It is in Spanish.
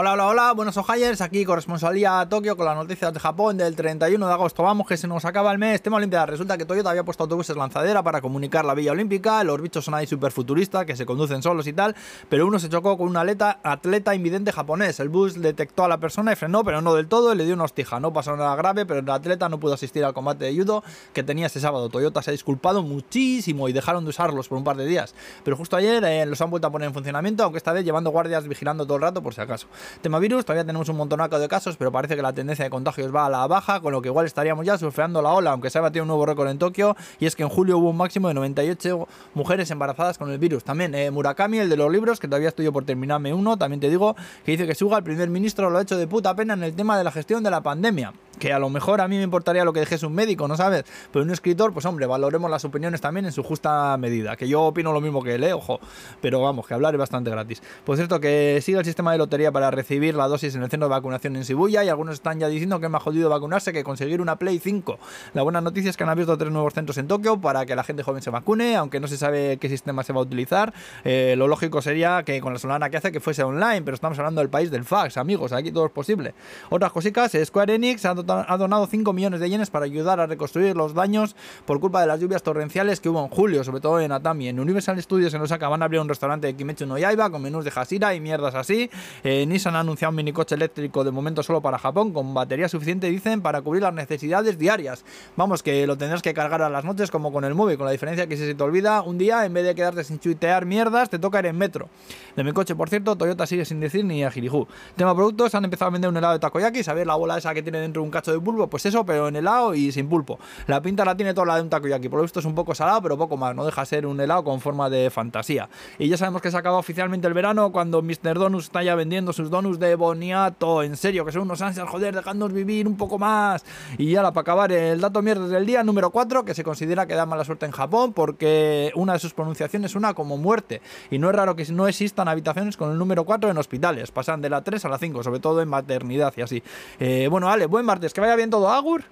Hola, hola, hola, buenos ojayers, aquí corresponsalía a Tokio con las noticias de Japón del 31 de agosto. Vamos, que se nos acaba el mes, tema olímpica. Resulta que Toyota había puesto autobuses lanzadera para comunicar la villa olímpica, los bichos son ahí súper futuristas, que se conducen solos y tal, pero uno se chocó con un atleta, atleta invidente japonés. El bus detectó a la persona y frenó, pero no del todo, y le dio una hostija. No pasó nada grave, pero el atleta no pudo asistir al combate de judo que tenía ese sábado. Toyota se ha disculpado muchísimo y dejaron de usarlos por un par de días, pero justo ayer eh, los han vuelto a poner en funcionamiento, aunque esta vez llevando guardias vigilando todo el rato por si acaso. Tema virus, todavía tenemos un montonaco de casos, pero parece que la tendencia de contagios va a la baja, con lo que igual estaríamos ya surfeando la ola, aunque se ha batido un nuevo récord en Tokio, y es que en julio hubo un máximo de 98 mujeres embarazadas con el virus. También eh, Murakami, el de los libros, que todavía estoy por terminarme uno, también te digo que dice que Suga, el primer ministro, lo ha hecho de puta pena en el tema de la gestión de la pandemia que a lo mejor a mí me importaría lo que dijese un médico, ¿no sabes? Pero un escritor, pues hombre, valoremos las opiniones también en su justa medida, que yo opino lo mismo que él, ¿eh? ojo, pero vamos, que hablar es bastante gratis. Por cierto, que sigue el sistema de lotería para recibir la dosis en el centro de vacunación en Shibuya y algunos están ya diciendo que es más jodido vacunarse que conseguir una Play 5. La buena noticia es que han abierto tres nuevos centros en Tokio para que la gente joven se vacune, aunque no se sabe qué sistema se va a utilizar. Eh, lo lógico sería que con la solana que hace que fuese online, pero estamos hablando del país del fax, amigos, aquí todo es posible. Otras cositas, Square Enix ha ha donado 5 millones de yenes para ayudar a reconstruir los daños por culpa de las lluvias torrenciales que hubo en julio, sobre todo en Atami. En Universal Studios en Osaka van a abrir un restaurante de Kimetsu no Yaiba con menús de Hashira y mierdas así. Eh, Nissan ha anunciado un minicoche eléctrico de momento solo para Japón con batería suficiente, dicen, para cubrir las necesidades diarias. Vamos, que lo tendrás que cargar a las noches como con el móvil, con la diferencia que si se te olvida un día, en vez de quedarte sin chuitear mierdas, te toca ir en metro. De mi coche, por cierto, Toyota sigue sin decir ni a Jiriju. Tema productos, han empezado a vender un helado de takoyaki, ¿sabes la bola esa que tiene dentro un cacho de bulbo? Pues eso, pero en helado y sin pulpo. La pinta la tiene toda la de un takoyaki. Por lo visto es un poco salado, pero poco más. No deja ser un helado con forma de fantasía. Y ya sabemos que se acaba oficialmente el verano cuando Mr. Donus está ya vendiendo sus donuts de boniato. En serio, que son unos ansias, joder, dejándonos vivir un poco más. Y ya para acabar, el dato mierda del día número 4, que se considera que da mala suerte en Japón porque una de sus pronunciaciones una como muerte. Y no es raro que no existan habitaciones con el número 4 en hospitales. Pasan de la 3 a la 5, sobre todo en maternidad y así. Eh, bueno, vale, buen martes, que vaya bien todo, Agur.